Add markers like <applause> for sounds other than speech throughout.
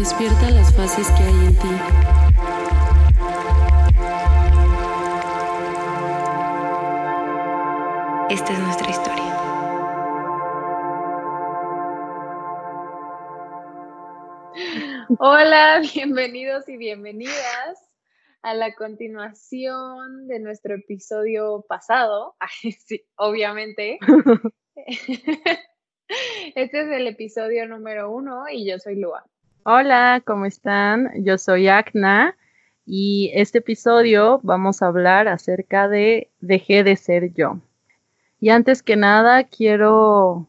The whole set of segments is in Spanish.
Despierta las fases que hay en ti. Esta es nuestra historia. Hola, <laughs> bienvenidos y bienvenidas a la continuación de nuestro episodio pasado. <laughs> Ay, sí, obviamente. <laughs> Este es el episodio número uno y yo soy Lua. Hola, ¿cómo están? Yo soy Acna y este episodio vamos a hablar acerca de Dejé de ser yo. Y antes que nada quiero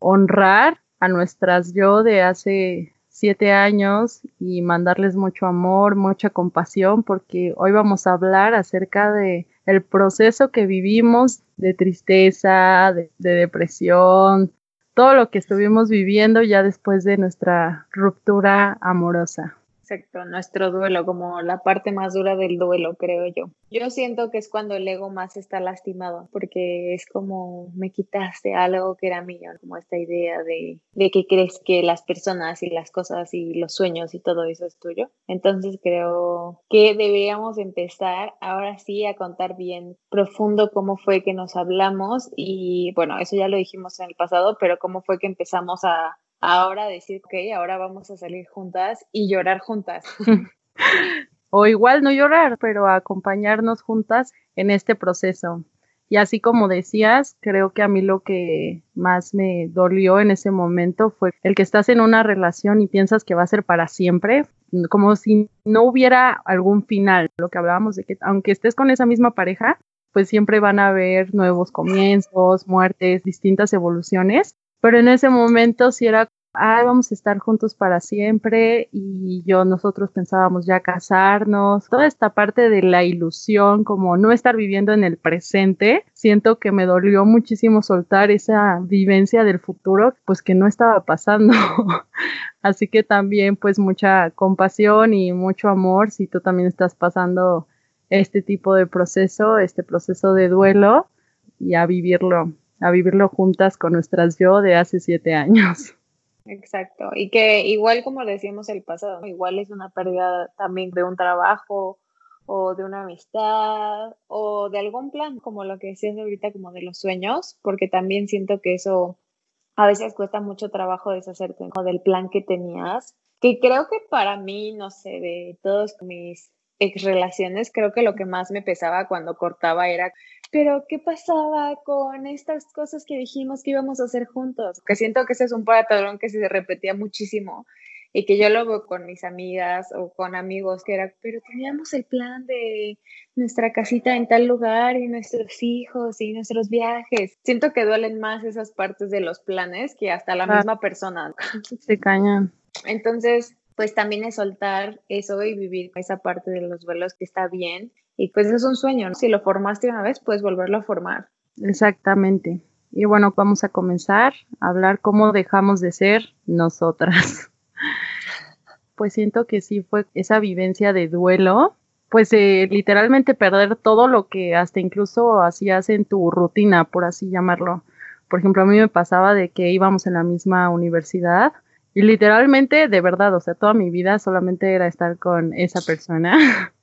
honrar a nuestras yo de hace siete años y mandarles mucho amor, mucha compasión, porque hoy vamos a hablar acerca de el proceso que vivimos de tristeza, de, de depresión, todo lo que estuvimos viviendo ya después de nuestra ruptura amorosa. Exacto, nuestro duelo, como la parte más dura del duelo, creo yo. Yo siento que es cuando el ego más está lastimado, porque es como me quitaste algo que era mío, como esta idea de, de que crees que las personas y las cosas y los sueños y todo eso es tuyo. Entonces creo que deberíamos empezar ahora sí a contar bien profundo cómo fue que nos hablamos y bueno, eso ya lo dijimos en el pasado, pero cómo fue que empezamos a ahora decir, ok, ahora vamos a salir juntas y llorar juntas. <laughs> o igual no llorar, pero acompañarnos juntas en este proceso. Y así como decías, creo que a mí lo que más me dolió en ese momento fue el que estás en una relación y piensas que va a ser para siempre, como si no hubiera algún final. Lo que hablábamos de que aunque estés con esa misma pareja, pues siempre van a haber nuevos comienzos, muertes, distintas evoluciones pero en ese momento sí era, ay, vamos a estar juntos para siempre y yo, nosotros pensábamos ya casarnos, toda esta parte de la ilusión, como no estar viviendo en el presente, siento que me dolió muchísimo soltar esa vivencia del futuro, pues que no estaba pasando. <laughs> Así que también pues mucha compasión y mucho amor si tú también estás pasando este tipo de proceso, este proceso de duelo y a vivirlo a vivirlo juntas con nuestras yo de hace siete años. Exacto, y que igual como decíamos el pasado, igual es una pérdida también de un trabajo o de una amistad o de algún plan, como lo que decías ahorita, como de los sueños, porque también siento que eso a veces cuesta mucho trabajo deshacerte del plan que tenías, que creo que para mí, no sé, de todos mis ex relaciones, creo que lo que más me pesaba cuando cortaba era pero ¿qué pasaba con estas cosas que dijimos que íbamos a hacer juntos? Que siento que ese es un patrón que se repetía muchísimo y que yo lo veo con mis amigas o con amigos que era, pero teníamos el plan de nuestra casita en tal lugar y nuestros hijos y nuestros viajes. Siento que duelen más esas partes de los planes que hasta la misma persona. <laughs> Se cañan. Entonces, pues también es soltar eso y vivir esa parte de los vuelos que está bien y pues es un sueño, ¿no? Si lo formaste una vez, puedes volverlo a formar. Exactamente. Y bueno, vamos a comenzar a hablar cómo dejamos de ser nosotras. <laughs> pues siento que sí fue esa vivencia de duelo, pues eh, literalmente perder todo lo que hasta incluso hacías en tu rutina, por así llamarlo. Por ejemplo, a mí me pasaba de que íbamos en la misma universidad y literalmente, de verdad, o sea, toda mi vida solamente era estar con esa persona. <laughs>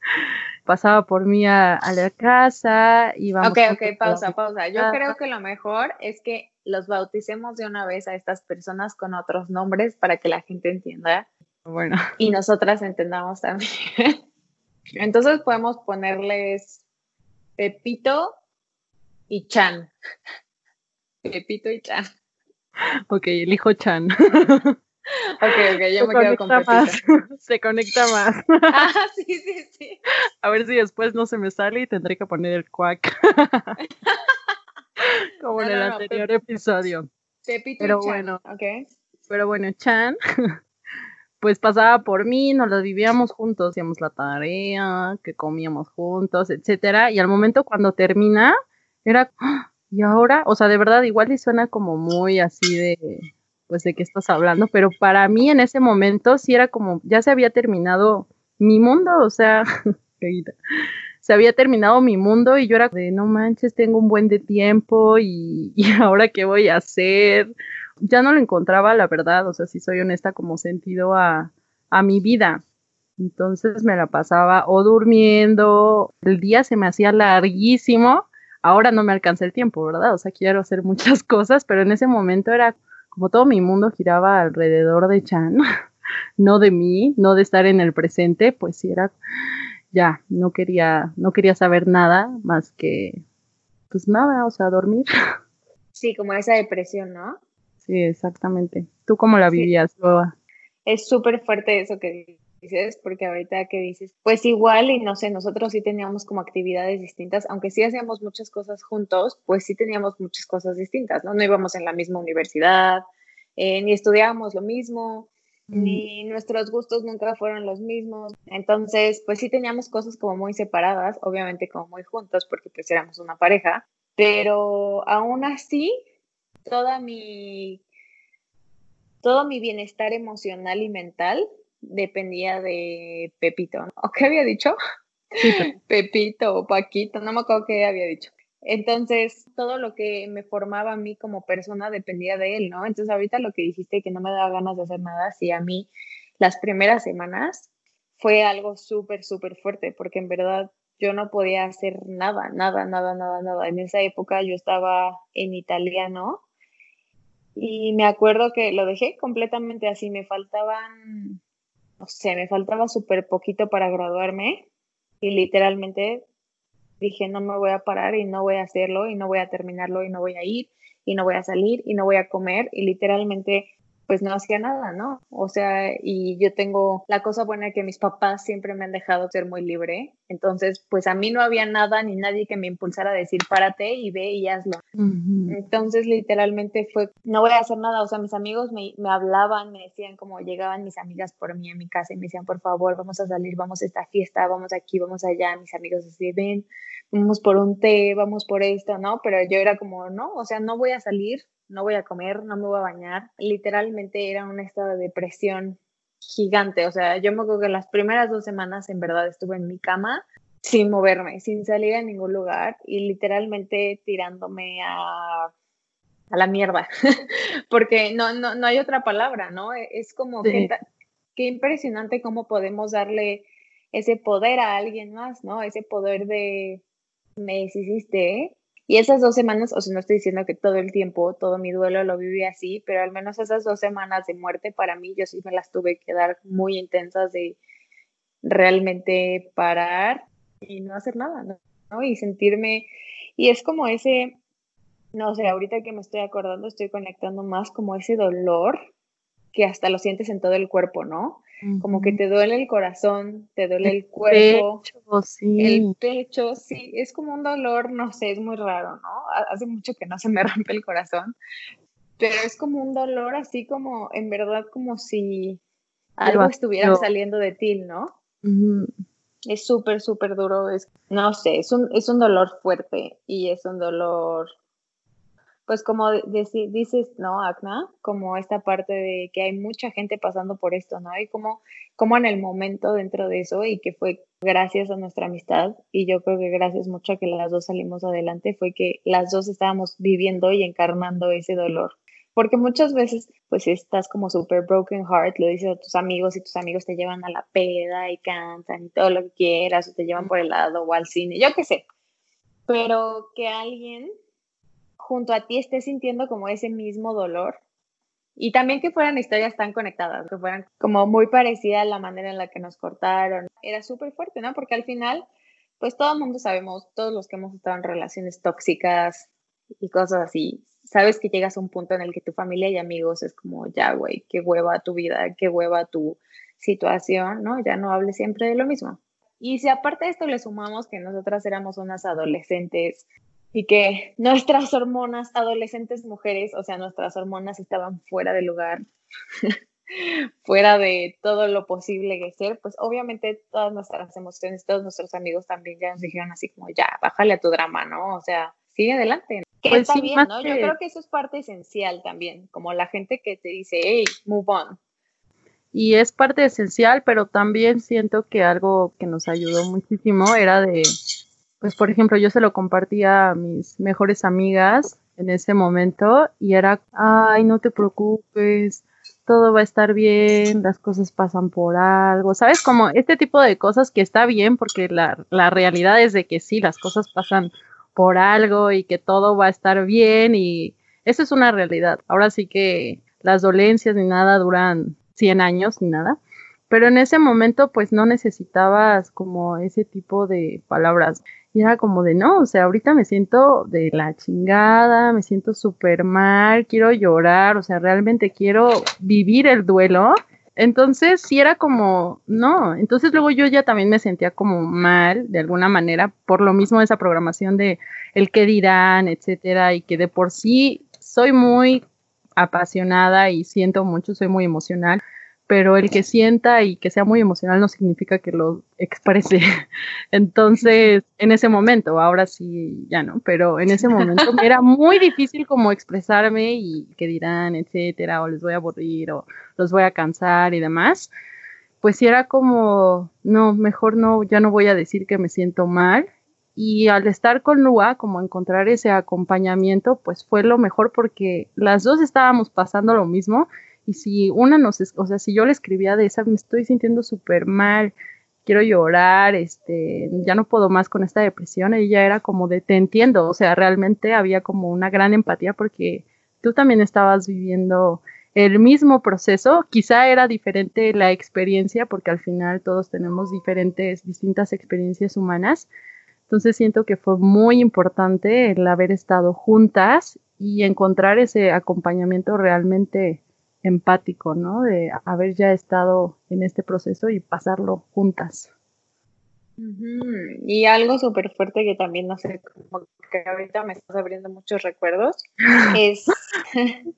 pasaba por mí a, la casa, y vamos. Ok, ok, pausa, pausa. Yo creo que lo mejor es que los bauticemos de una vez a estas personas con otros nombres para que la gente entienda. Bueno. Y nosotras entendamos también. <laughs> Entonces podemos ponerles Pepito y Chan. <laughs> Pepito y Chan. Ok, elijo Chan. <laughs> <laughs> Ok, ok, yo me quedo con más. <laughs> Se conecta más. <laughs> Ah, sí, sí, sí. A ver si después no se me sale y tendré que poner el cuac. Como en el anterior episodio. Pepito pero Chan. bueno, okay. Pero bueno, Chan, pues pasaba por mí, nos lo vivíamos juntos, hacíamos la tarea, que comíamos juntos, etcétera, y al momento cuando termina, era, ¡ah! y ahora, o sea, de verdad, igual y suena como muy así de, pues de qué estás hablando, pero para mí en ese momento sí era como, ya se había terminado mi mundo, o sea, <laughs> se había terminado mi mundo y yo era de, no manches, tengo un buen de tiempo y, <laughs> y ahora qué voy a hacer ya no lo encontraba, la verdad, o sea, si soy honesta, como sentido a, a mi vida. Entonces me la pasaba o durmiendo, el día se me hacía larguísimo, ahora no me alcanza el tiempo, ¿verdad? O sea, quiero hacer muchas <laughs> cosas, pero en ese momento era como todo mi mundo giraba alrededor de Chan, <laughs> no de mí, no de estar en el presente, pues sí era, ya, no quería, no quería saber nada más que, pues nada, o sea, dormir. <laughs> Sí, como esa depresión, ¿no? Sí, exactamente. ¿Tú cómo la vivías, Es súper fuerte eso que dices, porque ahorita que dices, pues igual y no sé, nosotros sí teníamos como actividades distintas, aunque sí hacíamos muchas cosas juntos, pues sí teníamos muchas cosas distintas, ¿no? No íbamos en la misma universidad, eh, ni estudiábamos lo mismo, mm. ni nuestros gustos nunca fueron los mismos. Entonces, pues sí teníamos cosas como muy separadas, obviamente como muy juntos, porque pues éramos una pareja, pero aún así toda mi, todo mi bienestar emocional y mental dependía de Pepito, ¿no? ¿O qué había dicho? <laughs> Pepito o Paquito, no me acuerdo qué había dicho. Entonces, todo lo que me formaba a mí como persona dependía de él, ¿no? Entonces, ahorita lo que dijiste que no me daba ganas de hacer nada, sí, a mí las primeras semanas fue algo súper, súper fuerte, porque en verdad yo no podía hacer nada, nada, nada, nada, nada. En esa época yo estaba en italiano y me acuerdo que lo dejé completamente así, me faltaban, no sé, me faltaba súper poquito para graduarme y literalmente dije, no me voy a parar y no voy a hacerlo y no voy a terminarlo y no voy a ir y no voy a salir y no voy a comer y literalmente pues no hacía nada, ¿no? O sea, y yo tengo la cosa buena que mis papás siempre me han dejado ser muy libre, entonces pues a mí no había nada ni nadie que me impulsara a decir párate y ve y hazlo. Entonces literalmente fue, no voy a hacer nada, o sea, mis amigos me, me, hablaban, me decían como llegaban mis amigas por mí a mi casa y me decían, por favor, vamos a salir, vamos a esta fiesta, vamos aquí, vamos allá, mis amigos decían, ven, vamos por un té, vamos por esto, ¿no? Pero yo era como, no, o sea, no voy a salir, no voy a comer, no me voy a bañar. Literalmente era un estado de depresión gigante. O sea, yo me acuerdo que las primeras dos semanas en verdad estuve en mi cama sin moverme, sin salir a ningún lugar y literalmente tirándome a, a la mierda. <laughs> Porque no, no, no hay otra palabra, ¿no? E, es como que, qué impresionante cómo podemos darle ese poder a alguien más, ¿no? Ese poder de me deshiciste, ¿eh? Y esas dos semanas, o sea, no estoy diciendo que todo el tiempo, todo mi duelo lo viví así, pero al menos esas dos semanas de muerte para mí, yo sí me las tuve que dar muy intensas de realmente parar y no hacer nada, ¿no? Y sentirme, y es como ese, no sé, ahorita que me estoy acordando, estoy conectando más como ese dolor que hasta lo sientes en todo el cuerpo, ¿no? Como que te duele el corazón, te duele el, cuerpo, el pecho, sí, es como un dolor, no sé, es muy raro, ¿no? Hace mucho que no se me <laughs> rompe el corazón, pero es como un dolor así como, en verdad, como si algo estuviera saliendo de ti, ¿no? Es súper, súper duro, es, no sé, es un, es un dolor fuerte y es un dolor pues como dices, ¿no, Acna? Como esta parte de que hay mucha gente pasando por esto, ¿no? Y como, como en el momento dentro de eso y que fue gracias a nuestra amistad y yo creo que gracias mucho a que las dos salimos adelante fue que las dos estábamos viviendo y encarnando ese dolor. Porque muchas veces, pues estás como súper broken heart, lo dices a tus amigos y tus amigos te llevan a la peda y cantan y todo lo que quieras, o te llevan por el lado o al cine, yo qué sé. Pero que alguien junto a ti estés sintiendo como ese mismo dolor. Y también que fueran historias tan conectadas, que fueran como muy parecidas la manera en la que nos cortaron. Era súper fuerte, ¿no? Porque al final, pues todo el mundo sabemos, todos los que hemos estado en relaciones tóxicas y cosas así, sabes que llegas a un punto en el que tu familia y amigos es como, ya, güey, qué hueva tu vida, qué hueva tu situación, ¿no? Ya no hables siempre de lo mismo. Y si aparte de esto le sumamos que nosotras éramos unas adolescentes y que nuestras hormonas, adolescentes mujeres, o sea, nuestras hormonas estaban fuera de lugar. <laughs> fuera de todo lo posible que ser, pues obviamente todas nuestras emociones, todos nuestros amigos también ya nos dijeron así como, ya, bájale a tu drama, ¿no? O sea, sigue adelante. Que pues está bien, ¿no? Yo creo que eso es parte esencial también, como la gente que te dice, hey, move on. Y es parte esencial, pero también siento que algo que nos ayudó muchísimo era de, pues por ejemplo, yo se lo compartía a mis mejores amigas en ese momento y era, ay, no te preocupes, todo va a estar bien, las cosas pasan por algo, ¿sabes? Como este tipo de cosas que está bien porque la, la realidad es de que sí, las cosas pasan por algo y que todo va a estar bien y eso es una realidad. Ahora sí que las dolencias ni nada duran 100 años ni nada, pero en ese momento pues no necesitabas como ese tipo de palabras. Y era como de, no, o sea, ahorita me siento de la chingada, me siento súper mal, quiero llorar, o sea, realmente quiero vivir el duelo. Entonces, sí era como, no, entonces luego yo ya también me sentía como mal, de alguna manera, por lo mismo esa programación de el qué dirán, etcétera, y que de por sí soy muy apasionada y siento mucho, soy muy emocional pero el que sienta y que sea muy emocional no significa que lo exprese. <laughs> Entonces, en ese momento, ahora sí, ya no, pero en ese momento me <laughs> era muy difícil como expresarme y que dirán, etcétera, o les voy a aburrir, o los voy a cansar y demás. Pues sí era como, no, mejor no, ya no voy a decir que me siento mal. Y al estar con Lua, como encontrar ese acompañamiento, pues fue lo mejor porque las dos estábamos pasando lo mismo y si una nos, o sea, si yo le escribía de esa, me estoy sintiendo súper mal, quiero llorar, este, ya no puedo más con esta depresión, ella era como de, te entiendo, o sea, realmente había como una gran empatía porque tú también estabas viviendo el mismo proceso, quizá era diferente la experiencia porque al final todos tenemos diferentes, distintas experiencias humanas. Entonces siento que fue muy importante el haber estado juntas y encontrar ese acompañamiento realmente empático, ¿no? De haber ya estado en este proceso y pasarlo juntas. Y algo súper fuerte que también, no sé, como que ahorita me estás abriendo muchos recuerdos, <laughs> es, <laughs>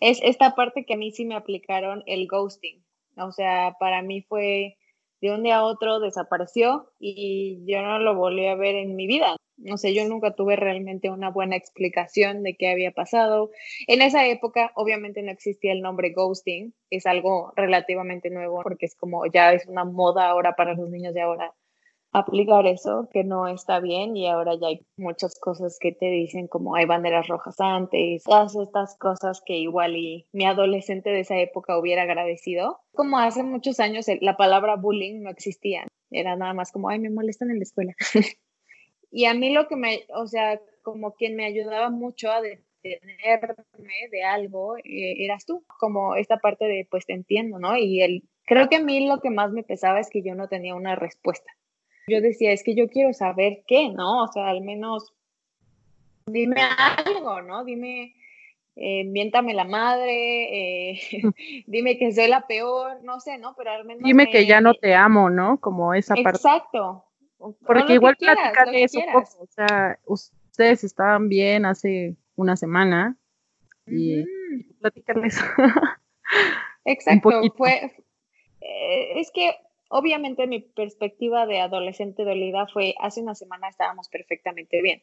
es esta parte que a mí sí me aplicaron el ghosting. O sea, para mí fue de un día a otro desapareció y yo no lo volví a ver en mi vida no sé, yo nunca tuve realmente una buena explicación de qué había pasado. En esa época, obviamente no existía el nombre ghosting, es algo relativamente nuevo porque es como ya es una moda ahora para los niños de ahora aplicar eso, que no está bien y ahora ya hay muchas cosas que te dicen como hay banderas rojas antes, todas estas cosas que igual y mi adolescente de esa época hubiera agradecido. Como hace muchos años la palabra bullying no existía, era nada más como, ay, me molestan en la escuela. <laughs> Y a mí lo que me, o sea, como quien me ayudaba mucho a detenerme de algo, eh, eras tú, como esta parte de, pues te entiendo, ¿no? Y el, creo que a mí lo que más me pesaba es que yo no tenía una respuesta. Yo decía, es que yo quiero saber qué, ¿no? O sea, al menos dime algo, ¿no? Dime, eh, miéntame la madre, eh, <laughs> dime que soy la peor, no sé, ¿no? Pero al menos... Dime que ya no te amo, ¿no? Como esa parte. Exacto, porque igual platicarle eso poco, o sea, ustedes estaban bien hace una semana y platicarles. <laughs> Exacto, fue, eh, es que obviamente mi perspectiva de adolescente dolida fue hace una semana estábamos perfectamente bien.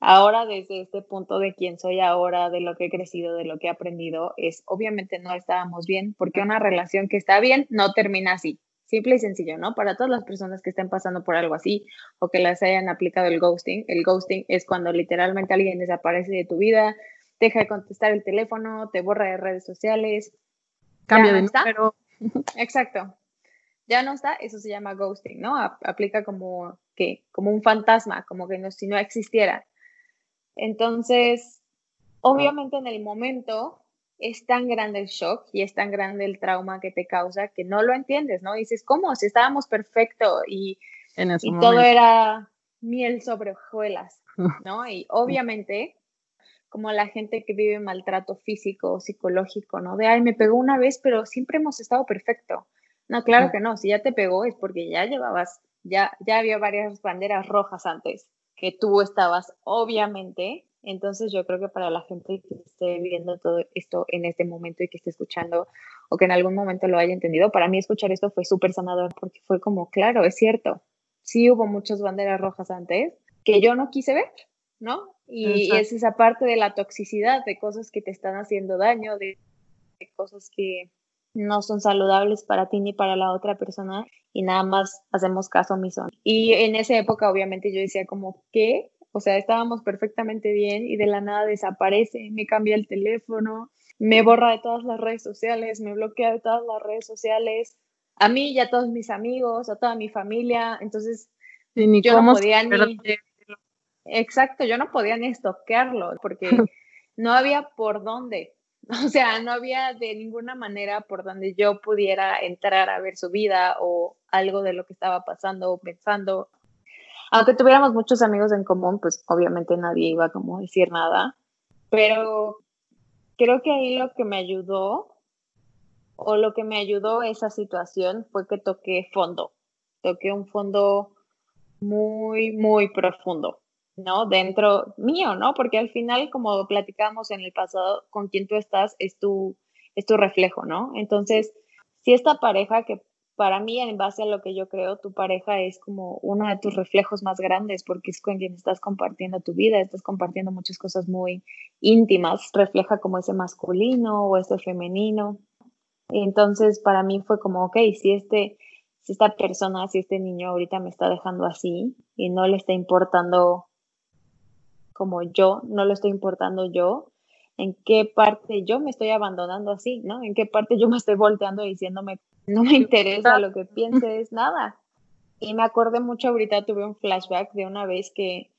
Ahora desde este punto de quién soy ahora, de lo que he crecido, de lo que he aprendido, es obviamente no estábamos bien, porque una relación que está bien no termina así. Simple y sencillo, ¿no? Para todas las personas que estén pasando por algo así o que les hayan aplicado el ghosting. El ghosting es cuando literalmente alguien desaparece de tu vida, deja de contestar el teléfono, te borra de redes sociales. Cambia de número. <laughs> <laughs> Exacto. Ya no está, eso se llama ghosting, ¿no? aplica como que, como un fantasma, como que no, si no existiera. Entonces, obviamente en el momento es tan grande el shock y es tan grande el trauma que te causa que no lo entiendes, ¿no? dices, ¿cómo? Si estábamos perfecto y, y todo era miel sobre hojuelas, <laughs> ¿no? Y obviamente, como la gente que vive maltrato físico o psicológico, ¿no? De, ay, me pegó una vez, pero siempre hemos estado perfecto. No, claro que no, si ya te pegó es porque ya llevabas, ya, ya había varias banderas rojas antes, que tú estabas obviamente Entonces yo creo que para la gente que esté viendo todo esto en este momento y que esté escuchando o que en algún momento lo haya entendido, para mí escuchar esto fue súper sanador porque fue como, claro, es cierto, sí hubo muchas banderas rojas antes que yo no quise ver, ¿no? Y, es esa parte de la toxicidad, de cosas que te están haciendo daño, de, cosas que no son saludables para ti ni para la otra persona y nada más hacemos caso omiso. Y en esa época obviamente yo decía como, ¿qué? O sea, estábamos perfectamente bien y de la nada desaparece, me cambia el teléfono, me borra de todas las redes sociales, me bloquea de todas las redes sociales, a mí y a todos mis amigos, a toda mi familia, entonces yo no podía ni... Exacto, yo no podía ni estoquearlo porque <laughs> no había por dónde. <laughs> O sea, no había de ninguna manera por donde yo pudiera entrar a ver su vida o algo de lo que estaba pasando o pensando. Aunque tuviéramos muchos amigos en común, pues obviamente nadie iba como a decir nada. Pero creo que ahí lo que me ayudó o lo que me ayudó esa situación fue que toqué fondo. Toqué un fondo muy, muy profundo. ¿no? Dentro mío, ¿no? Porque al final, como platicamos en el pasado, con quien tú estás es tu, es tu reflejo, ¿no? Entonces, si esta pareja que para mí, en base a lo que yo creo, tu pareja es como uno de tus reflejos más grandes porque es con quien estás compartiendo tu vida, estás compartiendo muchas cosas muy íntimas, refleja como ese masculino o ese femenino. Entonces, para mí fue como, ok, si este, si esta persona, si este niño ahorita me está dejando así y no le está importando como yo, no lo estoy importando yo, en qué parte yo me estoy abandonando así, ¿no? En qué parte yo me estoy volteando diciéndome, no me interesa lo que pienses, nada. Y me acordé mucho ahorita, tuve un flashback de una vez que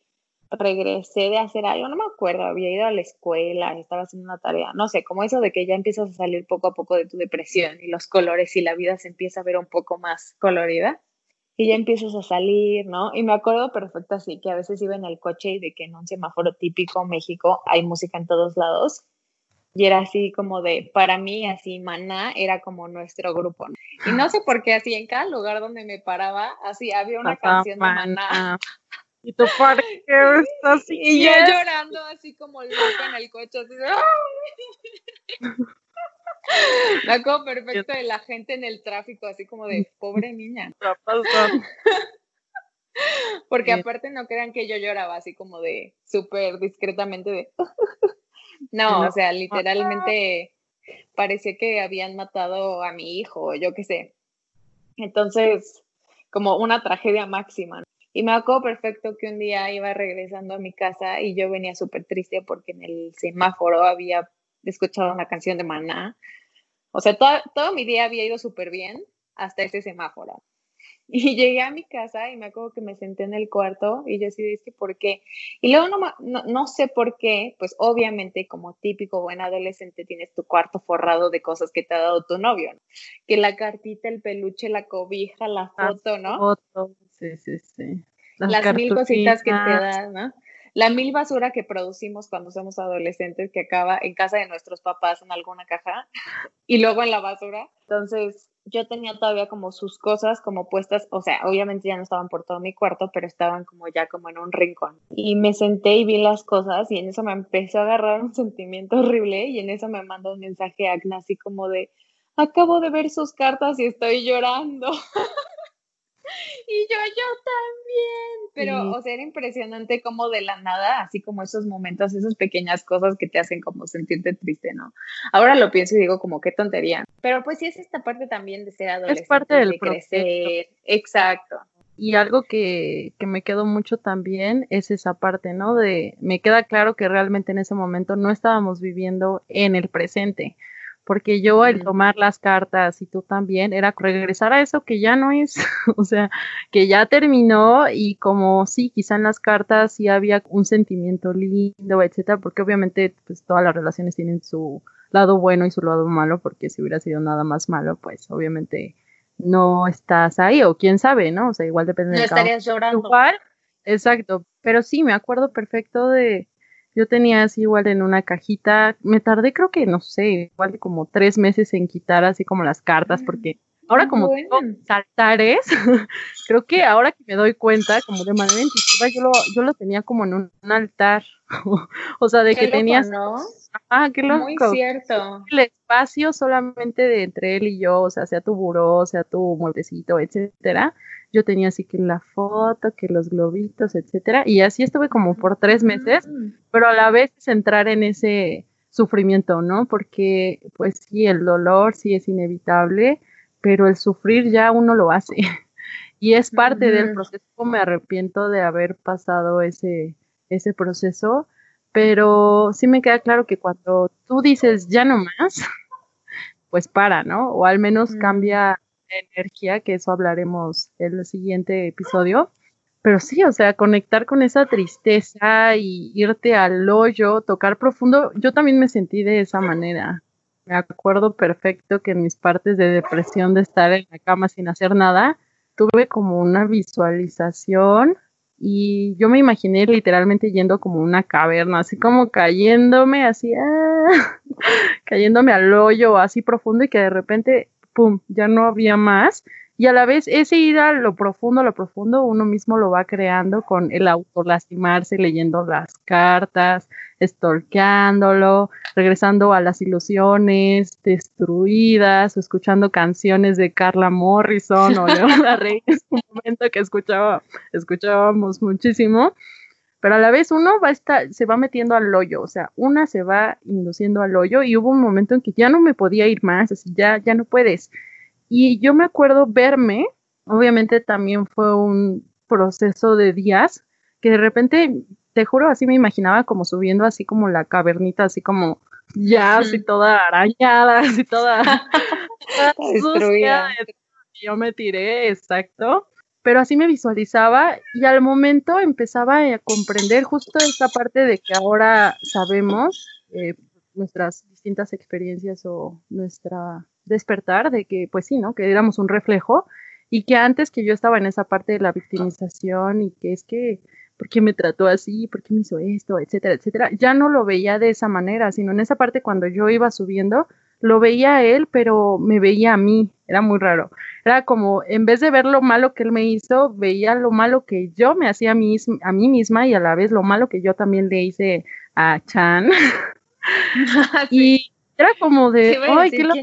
regresé de hacer algo, no me acuerdo, había ido a la escuela, estaba haciendo una tarea, no sé, como eso de que ya empiezas a salir poco a poco de tu depresión y los colores y la vida se empieza a ver un poco más colorida y ya empiezas a salir, ¿no? Y me acuerdo perfecto así, que a veces iba en el coche y de que en un semáforo típico México hay música en todos lados. Y era así como de, para mí, así, Maná era como nuestro grupo. ¿no? Y no sé por qué, así, en cada lugar donde me paraba, así, había una canción de Maná. ¿Y tu <laughs> está así? Y yo llorando así como loca en el coche, así Me acuerdo perfecto de la gente en el tráfico, así como de <laughs> pobre niña. <laughs> Porque aparte no crean que yo lloraba así como de súper discretamente de... no, o sea, literalmente parecía que habían matado a mi hijo, yo qué sé. Entonces, como una tragedia máxima. Y me acuerdo perfecto que un día iba regresando a mi casa y yo venía súper triste porque en el semáforo había escuchado una canción de Maná o sea, todo, mi día había ido súper bien hasta ese semáforo. Y llegué a mi casa y me acuerdo que me senté en el cuarto y yo decidí, es que ¿por qué? Y luego no, no, sé por qué, pues obviamente como típico buen adolescente tienes tu cuarto forrado de cosas que te ha dado tu novio, ¿no? Que la cartita, el peluche, la cobija, la foto, ¿no? Foto, sí, sí, sí. Las, mil cositas que te dan, ¿no? la mil basura que producimos cuando somos adolescentes que acaba en casa de nuestros papás en alguna caja <laughs> y luego en la basura. Entonces yo tenía todavía como sus cosas como puestas, o sea, obviamente ya no estaban por todo mi cuarto, pero estaban como ya como en un rincón. Y me senté y vi las cosas y en eso me empezó a agarrar un <laughs> sentimiento horrible y en eso me mandó un mensaje a Agna así como de, acabo de ver sus cartas y estoy llorando. <laughs> <laughs> y yo, yo también. Pero, o sea, era impresionante como de la nada, así como esos momentos, esas pequeñas cosas que te hacen como sentirte triste, ¿no? Ahora lo pienso y digo como qué tontería. Pero pues sí es esta parte también de ser adolescente. Es parte del de crecer. Exacto. Y algo que, que me quedó mucho también es esa parte, ¿no? De, me queda claro que realmente en ese momento no estábamos viviendo en el presente porque yo al tomar las cartas y tú también era regresar a eso que ya no es, <laughs> o sea, que ya terminó y como sí, quizá en las cartas sí había un sentimiento lindo, etcétera, porque obviamente pues todas las relaciones tienen su lado bueno y su lado malo, porque si hubiera sido nada más malo, pues obviamente no estás ahí o quién sabe, ¿no? O sea, igual depende de estarías llorando. exacto, pero sí me acuerdo perfecto de yo tenía así igual en una cajita, me tardé creo que, no sé, igual como tres meses en quitar así como las cartas, porque ahora como tengo saltares, <laughs> creo que ahora que me doy cuenta, como de manera intuitiva, yo lo, yo lo tenía como en un, altar. <laughs> o sea, de que tenías. ¿no? Ah, qué loco. Muy cierto. El espacio solamente de entre él y yo, o sea, sea tu buró, sea tu mueblecito, etcétera. Yo tenía así que la foto, que los globitos, etcétera. Y así estuve como por tres meses, mm. pero a la vez entrar en ese sufrimiento, ¿no? Porque, pues sí, el dolor sí es inevitable, pero el sufrir ya uno lo hace. <laughs> y es parte del proceso. Me arrepiento de haber pasado ese, ese proceso, pero sí me queda claro que cuando tú dices ya no más, <laughs> pues para, ¿no? O al menos cambia la energía, que eso hablaremos en el siguiente episodio. Pero sí, o sea, conectar con esa tristeza y irte al hoyo, tocar profundo, yo también me sentí de esa manera. Me acuerdo perfecto que en mis partes de depresión de estar en la cama sin hacer nada, tuve como una visualización y yo me imaginé literalmente yendo como una caverna, así como cayéndome, así, ah, <laughs> cayéndome al hoyo así profundo y que de repente, ¡pum!, ya no había más y a la vez ese ir a lo profundo, a lo profundo, uno mismo lo va creando con el autolastimarse, leyendo las cartas, estorqueándolo, regresando a las ilusiones destruidas, o escuchando canciones de Carla Morrison o <laughs> Leona Rey, es un momento que escuchaba, escuchábamos muchísimo pero a la vez uno va a estar, se va metiendo al hoyo, o sea, una se va induciendo al hoyo y hubo un momento en que ya no me podía ir más, así ya, ya no puedes. Y yo me acuerdo verme, obviamente también fue un proceso de días, que de repente, te juro, así me imaginaba como subiendo así como la cavernita, así como ya, así toda arañada, así toda, <laughs> <laughs> destruida. Yo me tiré, exacto. Pero así me visualizaba y al momento empezaba a comprender justo esta parte de que ahora sabemos eh, nuestras distintas experiencias o nuestra despertar de que, pues sí, ¿no? Que éramos un reflejo y que antes que yo estaba en esa parte de la victimización y que es que, ¿por qué me trató así? ¿Por qué me hizo esto? Etcétera, etcétera. Ya no lo veía de esa manera, sino en esa parte cuando yo iba subiendo, lo veía a él, pero me veía a mí. Era muy raro. Era como, en vez de ver lo malo que él me hizo, veía lo malo que yo me hacía a mí, a mí misma y a la vez lo malo que yo también le hice a Chan. <laughs> Y era como de, ay, qué loco,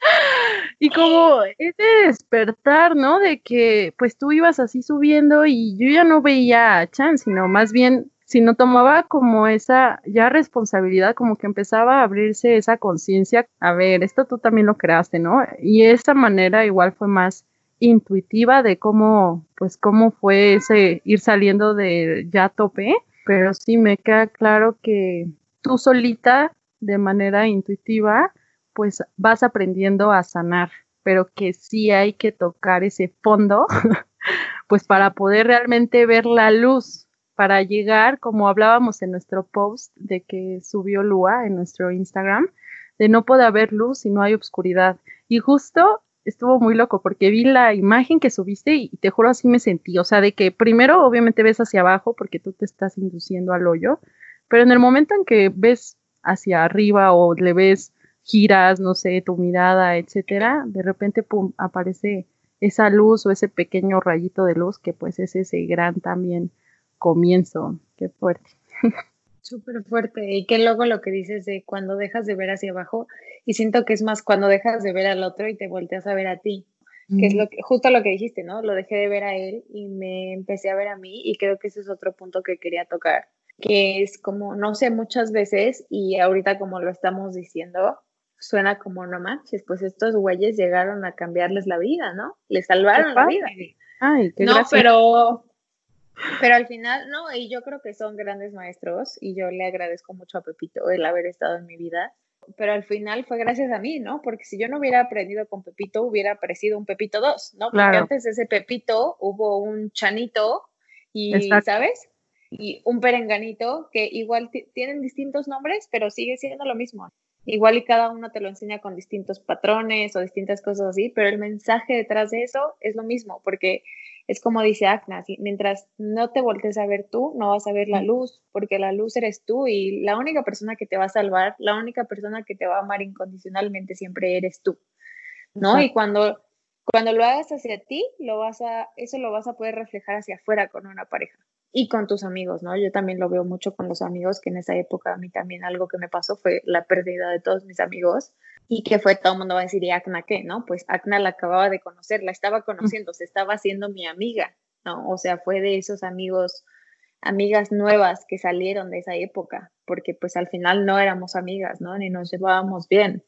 <laughs> y como ese despertar, ¿no? De que pues tú ibas así subiendo y yo ya no veía a Chan, sino más bien, sino tomaba como esa ya responsabilidad, como que empezaba a abrirse esa conciencia, a ver, esto tú también lo creaste, ¿no? Y esa manera igual fue más intuitiva de cómo, pues cómo fue ese ir saliendo de ya tope, pero sí me queda claro que tú solita, de manera intuitiva, pues vas aprendiendo a sanar, pero que sí hay que tocar ese fondo, <laughs> pues para poder realmente ver la luz, para llegar, como hablábamos en nuestro post de que subió Lua en nuestro Instagram, de no puede haber luz si no hay oscuridad. Y justo estuvo muy loco porque vi la imagen que subiste y te juro así me sentí, o sea, de que primero obviamente ves hacia abajo porque tú te estás induciendo al hoyo, pero en el momento en que ves hacia arriba o le ves giras, no sé, tu mirada, etcétera, de repente pum, aparece esa luz o ese pequeño rayito de luz que pues es ese gran también comienzo. Qué fuerte. Súper fuerte. Y qué loco lo que dices de cuando dejas de ver hacia abajo. Y siento que es más cuando dejas de ver al otro y te volteas a ver a ti. Que es lo que, justo lo que dijiste, ¿no? Lo dejé de ver a él y me empecé a ver a mí. Y creo que ese es otro punto que quería tocar. Que es como, no sé, muchas veces, y ahorita como lo estamos diciendo, suena como no manches, pues estos güeyes llegaron a cambiarles la vida, ¿no? Les salvaron la vida. Ay, qué no, pero pero al final, no, y yo creo que son grandes maestros y yo le agradezco mucho a Pepito el haber estado en mi vida. Pero al final fue gracias a mí, ¿no? Porque si yo no hubiera aprendido con Pepito, hubiera aparecido un Pepito 2, ¿no? Porque antes de ese Pepito hubo un Chanito y, ¿sabes? Y un Perenganito que igual tienen distintos nombres, pero sigue siendo lo mismo. Igual y cada uno te lo enseña con distintos patrones o distintas cosas así, pero el mensaje detrás de eso es lo mismo, porque es como dice Agnes, mientras no te voltees a ver tú, no vas a ver la luz, porque la luz eres tú y la única persona que te va a salvar, la única persona que te va a amar incondicionalmente siempre eres tú. ¿no? Y cuando, cuando lo hagas hacia ti, lo vas a, eso lo vas a poder reflejar hacia afuera con una pareja y con tus amigos, ¿no? Yo también lo veo mucho con los amigos, que en esa época a mí también algo que me pasó fue la pérdida de todos mis amigos y que fue todo el mundo va a decir, ¿y Acna qué? ¿No? Pues Acna la acababa de conocer, la estaba conociendo, se estaba haciendo mi amiga, ¿no? O sea, fue de esos amigos, amigas nuevas que salieron de esa época, porque pues al final no éramos amigas, ¿no? Ni nos llevábamos bien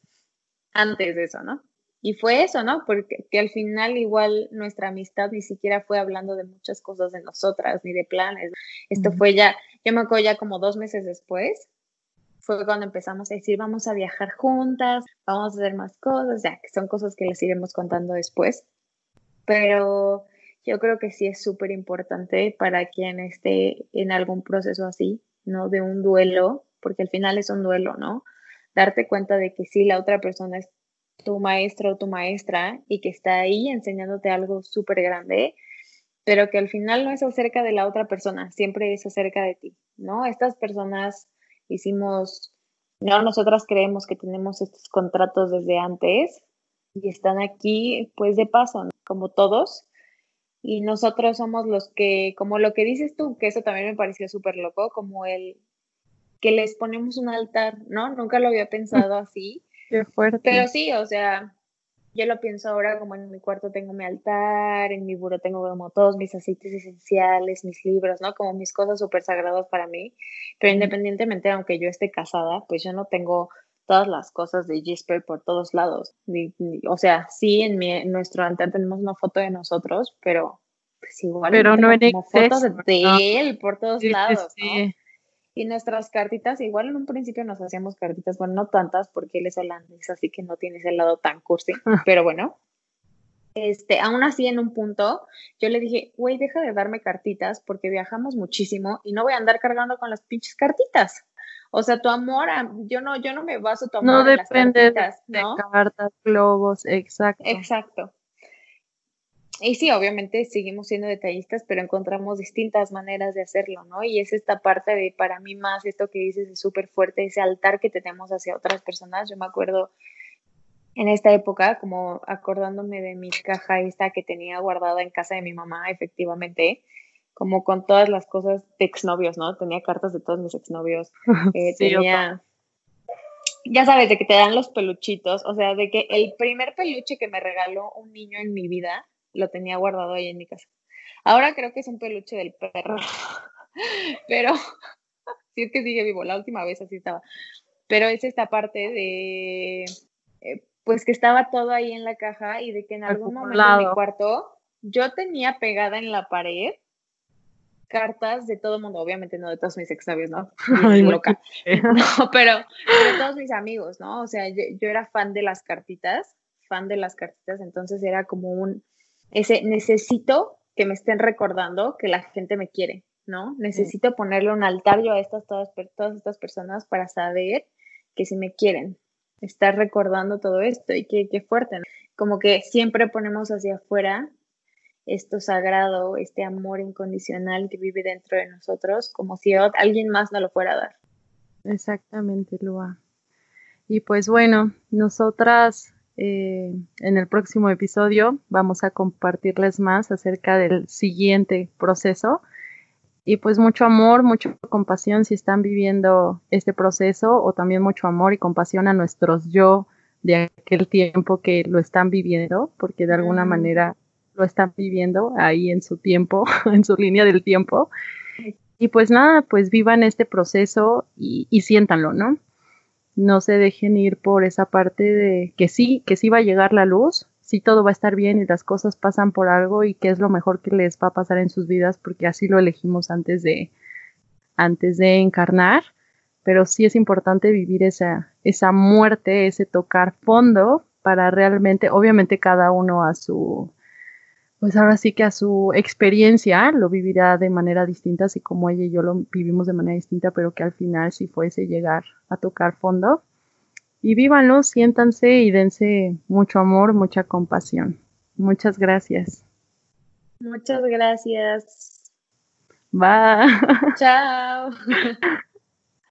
antes de eso, ¿no? Y fue eso, ¿no? Porque que al final igual nuestra amistad ni siquiera fue hablando de muchas cosas de nosotras, ni de planes. Esto fue ya, yo me acuerdo ya como dos meses después, fue cuando empezamos a decir, vamos a viajar juntas, vamos a hacer más cosas, ya que son cosas que les iremos contando después. Pero yo creo que sí es súper importante para quien esté en algún proceso así, ¿no? De un duelo, porque al final es un duelo, ¿no? Darte cuenta de que sí, la otra persona es tu maestro o tu maestra y que está ahí enseñándote algo súper grande, pero que al final no es acerca de la otra persona, siempre es acerca de ti, ¿no? Estas personas hicimos, no, nosotras creemos que tenemos estos contratos desde antes y están aquí pues de paso, como todos. Y nosotros somos los que, como lo que dices tú, que eso también me pareció súper loco, como el que les ponemos un altar, ¿no? Nunca lo había pensado así. Qué fuerte. Pero sí, o sea, yo lo pienso ahora como en mi cuarto tengo mi altar, en mi buro tengo como todos mis aceites esenciales, mis libros, ¿no? Como mis cosas súper sagradas para mí. Pero independientemente, aunque yo esté casada, pues yo no tengo todas las cosas de Gisper por todos lados. o sea, sí, en, mi, en nuestro altar tenemos una foto de nosotros, pero pues igual pero no en fotos de él por todos lados, ¿no? Y nuestras cartitas, igual en un principio nos hacíamos cartitas, bueno, no tantas porque él es holandés, así que no tiene ese lado tan cursi, <laughs> pero bueno. Este, aún así, en un punto, yo le dije, güey, deja de darme cartitas porque viajamos muchísimo y no voy a andar cargando con las pinches cartitas. O sea, tu amor, yo no, yo no me baso tu amor no las cartitas, de cartas, globos, exacto. Exacto. Y sí, obviamente seguimos siendo detallistas, pero encontramos distintas maneras de hacerlo, ¿no? Y es esta parte de, para mí más, esto que dices es súper fuerte, ese altar que tenemos hacia otras personas. Yo me acuerdo en esta época, como acordándome de mi caja esta que tenía guardada en casa de mi mamá, efectivamente, como con todas las cosas de exnovios, ¿no? Tenía cartas de todos mis exnovios. <laughs> Eh, tenía... Ya sabes, de que te dan los peluchitos, o sea, de que el primer peluche que me regaló un niño en mi vida lo tenía guardado ahí en mi casa. Ahora creo que es un peluche del perro, <laughs> pero <laughs> si es que sigue vivo, la última vez así estaba. Pero es esta parte de, eh, pues que estaba todo ahí en la caja y de que en algún momento en mi cuarto yo tenía pegada en la pared cartas de todo el mundo, obviamente no de todos mis exnovios, ¿no? <laughs> loca. No, pero de todos mis amigos, ¿no? O sea, yo, era fan de las cartitas, fan de las cartitas, entonces era como un, ese necesito que me estén recordando que la gente me quiere, ¿no? Necesito ponerle un altar yo a estas, todas, todas estas personas para saber que si me quieren, estar recordando todo esto y qué, qué fuerte, ¿no? Como que siempre ponemos hacia afuera esto sagrado, este amor incondicional que vive dentro de nosotros, como si alguien más no lo fuera a dar. Exactamente, Lua. Y pues bueno, nosotras eh, en el próximo episodio vamos a compartirles más acerca del siguiente proceso. Y pues mucho amor, mucha compasión si están viviendo este proceso o también mucho amor y compasión a nuestros yo de aquel tiempo que lo están viviendo, porque de alguna mm. manera lo están viviendo ahí en su tiempo, <laughs> en su línea del tiempo. Y pues nada, pues vivan este proceso y, y siéntanlo, ¿no? No se dejen ir por esa parte de que sí, que sí va a llegar la luz, sí todo va a estar bien y las cosas pasan por algo y que es lo mejor que les va a pasar en sus vidas porque así lo elegimos antes de antes de encarnar, pero sí es importante vivir esa esa muerte, ese tocar fondo para realmente, obviamente cada uno a su pues ahora sí que a su experiencia lo vivirá de manera distinta, así como ella y yo lo vivimos de manera distinta, pero que al final si fuese llegar a tocar fondo. Y vívanlo, siéntanse y dense mucho amor, mucha compasión. Muchas gracias. Muchas gracias. Bye. <laughs> Chao.